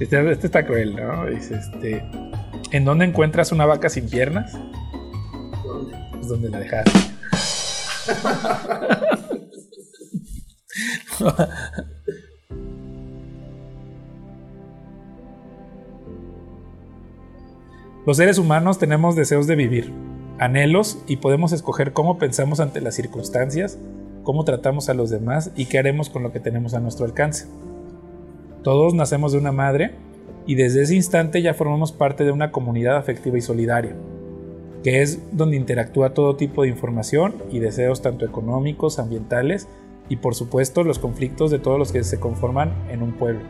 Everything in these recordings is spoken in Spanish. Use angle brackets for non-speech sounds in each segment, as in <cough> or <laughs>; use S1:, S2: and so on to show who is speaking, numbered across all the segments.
S1: Este, este está cruel, ¿no? Dice, este... ¿En dónde encuentras una vaca sin piernas?
S2: ¿Dónde?
S1: Pues donde la dejaste. <laughs> Los seres humanos tenemos deseos de vivir, anhelos y podemos escoger cómo pensamos ante las circunstancias, cómo tratamos a los demás y qué haremos con lo que tenemos a nuestro alcance. Todos nacemos de una madre y desde ese instante ya formamos parte de una comunidad afectiva y solidaria, que es donde interactúa todo tipo de información y deseos tanto económicos, ambientales y por supuesto los conflictos de todos los que se conforman en un pueblo.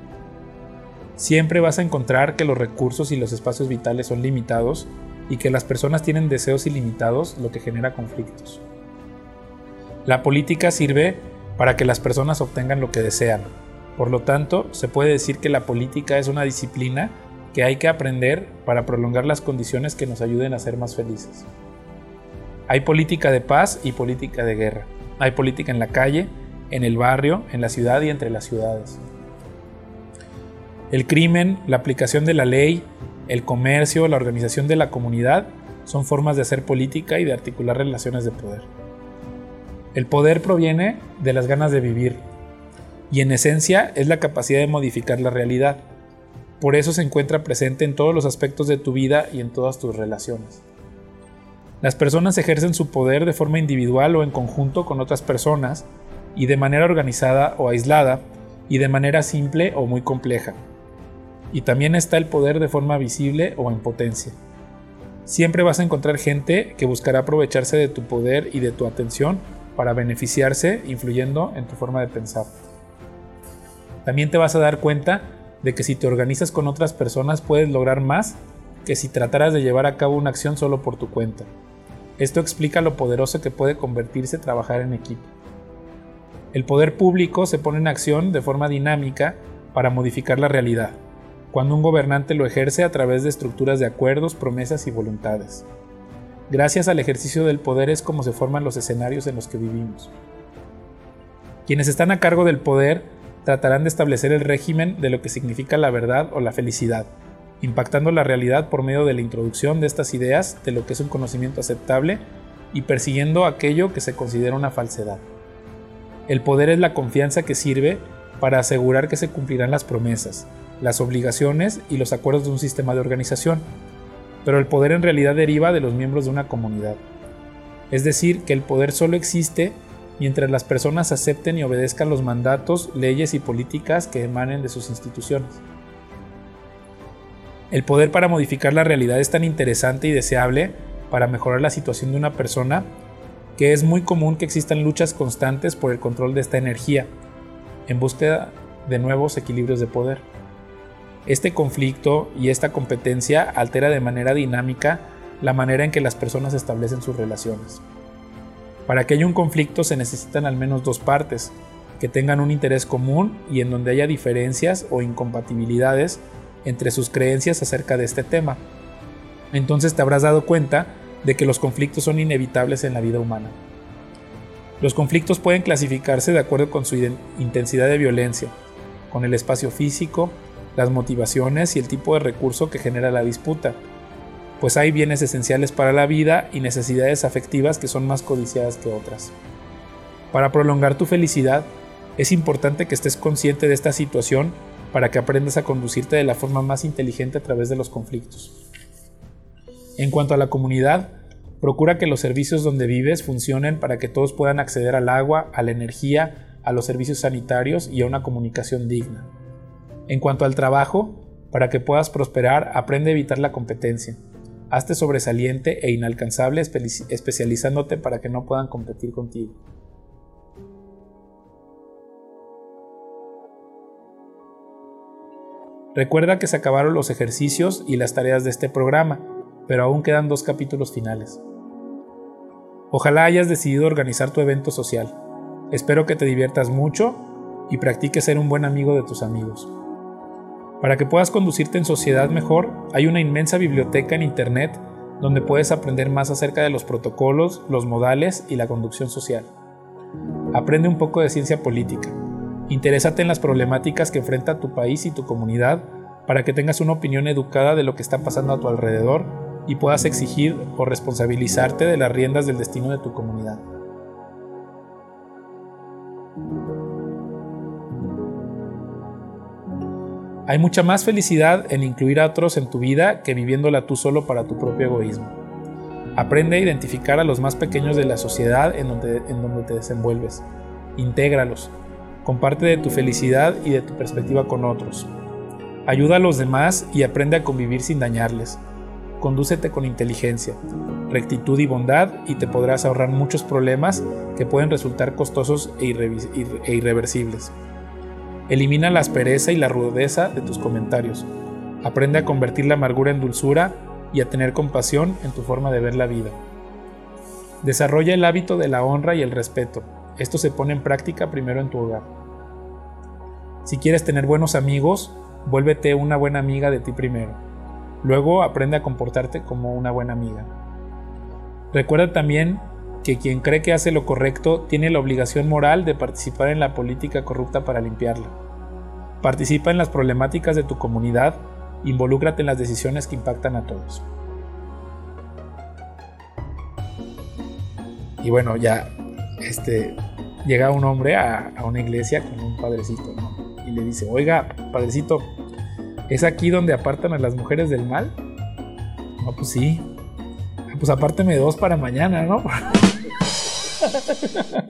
S1: Siempre vas a encontrar que los recursos y los espacios vitales son limitados y que las personas tienen deseos ilimitados, lo que genera conflictos. La política sirve para que las personas obtengan lo que desean. Por lo tanto, se puede decir que la política es una disciplina que hay que aprender para prolongar las condiciones que nos ayuden a ser más felices. Hay política de paz y política de guerra. Hay política en la calle, en el barrio, en la ciudad y entre las ciudades. El crimen, la aplicación de la ley, el comercio, la organización de la comunidad son formas de hacer política y de articular relaciones de poder. El poder proviene de las ganas de vivir y en esencia es la capacidad de modificar la realidad. Por eso se encuentra presente en todos los aspectos de tu vida y en todas tus relaciones. Las personas ejercen su poder de forma individual o en conjunto con otras personas y de manera organizada o aislada y de manera simple o muy compleja. Y también está el poder de forma visible o en potencia. Siempre vas a encontrar gente que buscará aprovecharse de tu poder y de tu atención para beneficiarse influyendo en tu forma de pensar. También te vas a dar cuenta de que si te organizas con otras personas puedes lograr más que si trataras de llevar a cabo una acción solo por tu cuenta. Esto explica lo poderoso que puede convertirse trabajar en equipo. El poder público se pone en acción de forma dinámica para modificar la realidad, cuando un gobernante lo ejerce a través de estructuras de acuerdos, promesas y voluntades. Gracias al ejercicio del poder es como se forman los escenarios en los que vivimos. Quienes están a cargo del poder tratarán de establecer el régimen de lo que significa la verdad o la felicidad, impactando la realidad por medio de la introducción de estas ideas de lo que es un conocimiento aceptable y persiguiendo aquello que se considera una falsedad. El poder es la confianza que sirve para asegurar que se cumplirán las promesas, las obligaciones y los acuerdos de un sistema de organización, pero el poder en realidad deriva de los miembros de una comunidad. Es decir, que el poder solo existe mientras las personas acepten y obedezcan los mandatos, leyes y políticas que emanen de sus instituciones. El poder para modificar la realidad es tan interesante y deseable para mejorar la situación de una persona que es muy común que existan luchas constantes por el control de esta energía, en búsqueda de nuevos equilibrios de poder. Este conflicto y esta competencia altera de manera dinámica la manera en que las personas establecen sus relaciones. Para que haya un conflicto se necesitan al menos dos partes, que tengan un interés común y en donde haya diferencias o incompatibilidades entre sus creencias acerca de este tema. Entonces te habrás dado cuenta de que los conflictos son inevitables en la vida humana. Los conflictos pueden clasificarse de acuerdo con su intensidad de violencia, con el espacio físico, las motivaciones y el tipo de recurso que genera la disputa, pues hay bienes esenciales para la vida y necesidades afectivas que son más codiciadas que otras. Para prolongar tu felicidad, es importante que estés consciente de esta situación para que aprendas a conducirte de la forma más inteligente a través de los conflictos. En cuanto a la comunidad, procura que los servicios donde vives funcionen para que todos puedan acceder al agua, a la energía, a los servicios sanitarios y a una comunicación digna. En cuanto al trabajo, para que puedas prosperar, aprende a evitar la competencia. Hazte sobresaliente e inalcanzable especializándote para que no puedan competir contigo. Recuerda que se acabaron los ejercicios y las tareas de este programa, pero aún quedan dos capítulos finales. Ojalá hayas decidido organizar tu evento social. Espero que te diviertas mucho y practiques ser un buen amigo de tus amigos. Para que puedas conducirte en sociedad mejor, hay una inmensa biblioteca en Internet donde puedes aprender más acerca de los protocolos, los modales y la conducción social. Aprende un poco de ciencia política. Interésate en las problemáticas que enfrenta tu país y tu comunidad para que tengas una opinión educada de lo que está pasando a tu alrededor y puedas exigir o responsabilizarte de las riendas del destino de tu comunidad. Hay mucha más felicidad en incluir a otros en tu vida que viviéndola tú solo para tu propio egoísmo. Aprende a identificar a los más pequeños de la sociedad en donde, te desenvuelves. Intégralos. Comparte de tu felicidad y de tu perspectiva con otros. Ayuda a los demás y aprende a convivir sin dañarles. Condúcete con inteligencia, rectitud y bondad y te podrás ahorrar muchos problemas que pueden resultar costosos e, e irreversibles. Elimina la aspereza y la rudeza de tus comentarios. Aprende a convertir la amargura en dulzura y a tener compasión en tu forma de ver la vida. Desarrolla el hábito de la honra y el respeto. Esto se pone en práctica primero en tu hogar. Si quieres tener buenos amigos, vuélvete una buena amiga de ti primero. Luego aprende a comportarte como una buena amiga. Recuerda también que quien cree que hace lo correcto tiene la obligación moral de participar en la política corrupta para limpiarla. Participa en las problemáticas de tu comunidad, involúcrate en las decisiones que impactan a todos. Y bueno, ya este, llega un hombre a, una iglesia con un padrecito y le dice, oiga, padrecito, ¿es aquí donde apartan a las mujeres del mal? No, pues sí. Ah, pues apárteme dos para mañana, ¿no? <laughs>